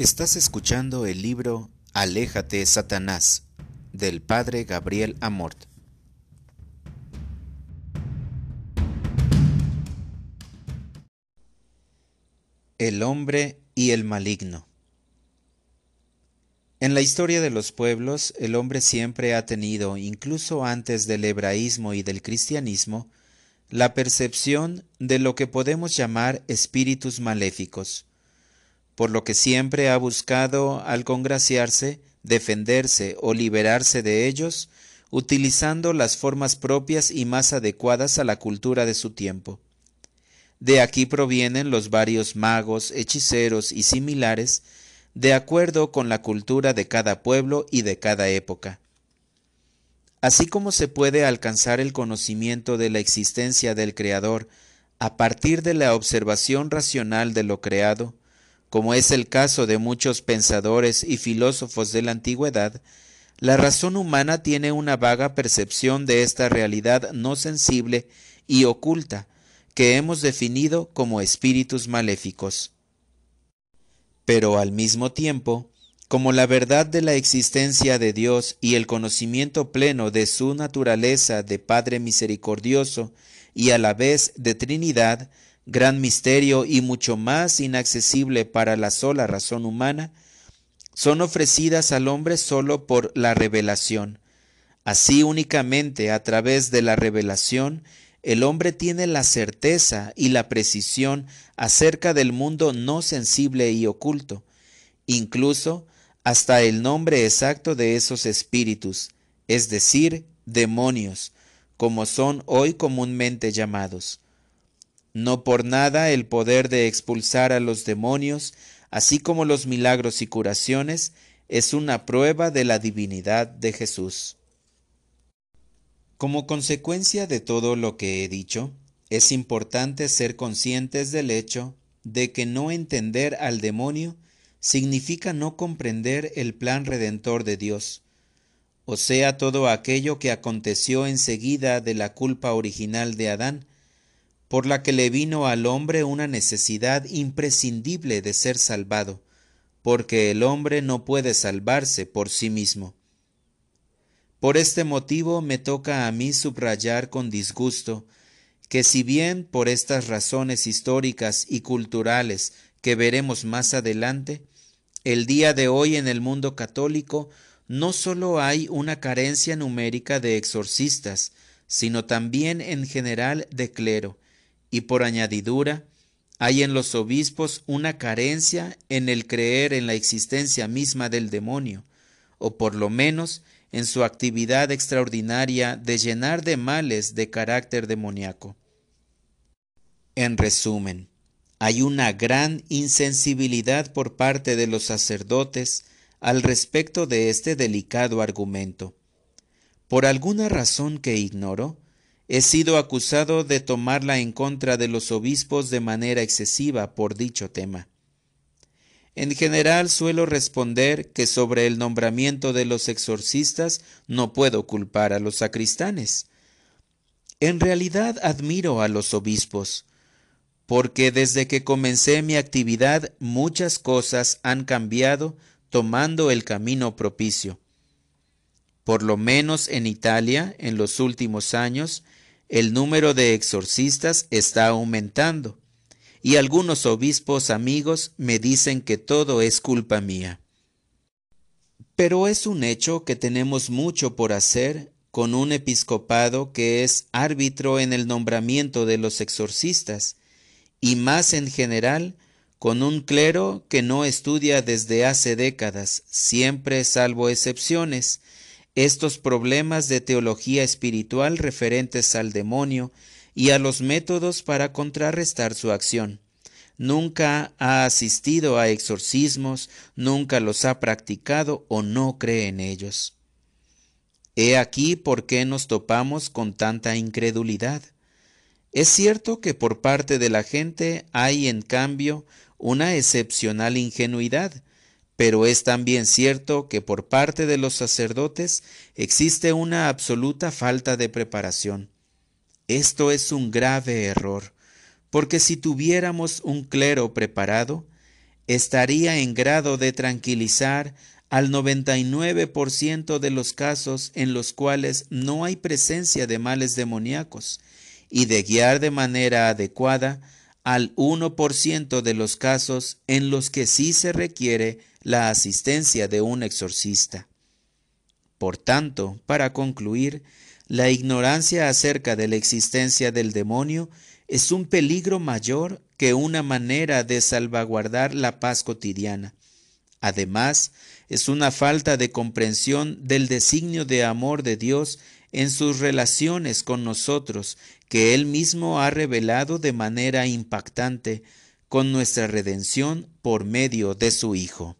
Estás escuchando el libro Aléjate, Satanás, del padre Gabriel Amort. El hombre y el maligno. En la historia de los pueblos, el hombre siempre ha tenido, incluso antes del hebraísmo y del cristianismo, la percepción de lo que podemos llamar espíritus maléficos por lo que siempre ha buscado, al congraciarse, defenderse o liberarse de ellos, utilizando las formas propias y más adecuadas a la cultura de su tiempo. De aquí provienen los varios magos, hechiceros y similares, de acuerdo con la cultura de cada pueblo y de cada época. Así como se puede alcanzar el conocimiento de la existencia del Creador a partir de la observación racional de lo creado, como es el caso de muchos pensadores y filósofos de la antigüedad, la razón humana tiene una vaga percepción de esta realidad no sensible y oculta, que hemos definido como espíritus maléficos. Pero al mismo tiempo, como la verdad de la existencia de Dios y el conocimiento pleno de su naturaleza de Padre misericordioso y a la vez de Trinidad, gran misterio y mucho más inaccesible para la sola razón humana, son ofrecidas al hombre solo por la revelación. Así únicamente a través de la revelación, el hombre tiene la certeza y la precisión acerca del mundo no sensible y oculto, incluso hasta el nombre exacto de esos espíritus, es decir, demonios, como son hoy comúnmente llamados. No por nada el poder de expulsar a los demonios, así como los milagros y curaciones, es una prueba de la divinidad de Jesús. Como consecuencia de todo lo que he dicho, es importante ser conscientes del hecho de que no entender al demonio significa no comprender el plan redentor de Dios, o sea, todo aquello que aconteció enseguida de la culpa original de Adán, por la que le vino al hombre una necesidad imprescindible de ser salvado, porque el hombre no puede salvarse por sí mismo. Por este motivo me toca a mí subrayar con disgusto que si bien por estas razones históricas y culturales que veremos más adelante, el día de hoy en el mundo católico no sólo hay una carencia numérica de exorcistas, sino también en general de clero, y por añadidura, hay en los obispos una carencia en el creer en la existencia misma del demonio, o por lo menos en su actividad extraordinaria de llenar de males de carácter demoníaco. En resumen, hay una gran insensibilidad por parte de los sacerdotes al respecto de este delicado argumento. Por alguna razón que ignoro, he sido acusado de tomarla en contra de los obispos de manera excesiva por dicho tema. En general suelo responder que sobre el nombramiento de los exorcistas no puedo culpar a los sacristanes. En realidad admiro a los obispos, porque desde que comencé mi actividad muchas cosas han cambiado tomando el camino propicio. Por lo menos en Italia, en los últimos años, el número de exorcistas está aumentando y algunos obispos amigos me dicen que todo es culpa mía. Pero es un hecho que tenemos mucho por hacer con un episcopado que es árbitro en el nombramiento de los exorcistas y más en general con un clero que no estudia desde hace décadas, siempre salvo excepciones, estos problemas de teología espiritual referentes al demonio y a los métodos para contrarrestar su acción. Nunca ha asistido a exorcismos, nunca los ha practicado o no cree en ellos. He aquí por qué nos topamos con tanta incredulidad. Es cierto que por parte de la gente hay en cambio una excepcional ingenuidad, pero es también cierto que por parte de los sacerdotes existe una absoluta falta de preparación. Esto es un grave error, porque si tuviéramos un clero preparado, estaría en grado de tranquilizar al 99% de los casos en los cuales no hay presencia de males demoníacos y de guiar de manera adecuada al 1% de los casos en los que sí se requiere la asistencia de un exorcista. Por tanto, para concluir, la ignorancia acerca de la existencia del demonio es un peligro mayor que una manera de salvaguardar la paz cotidiana. Además, es una falta de comprensión del designio de amor de Dios en sus relaciones con nosotros que Él mismo ha revelado de manera impactante con nuestra redención por medio de su Hijo.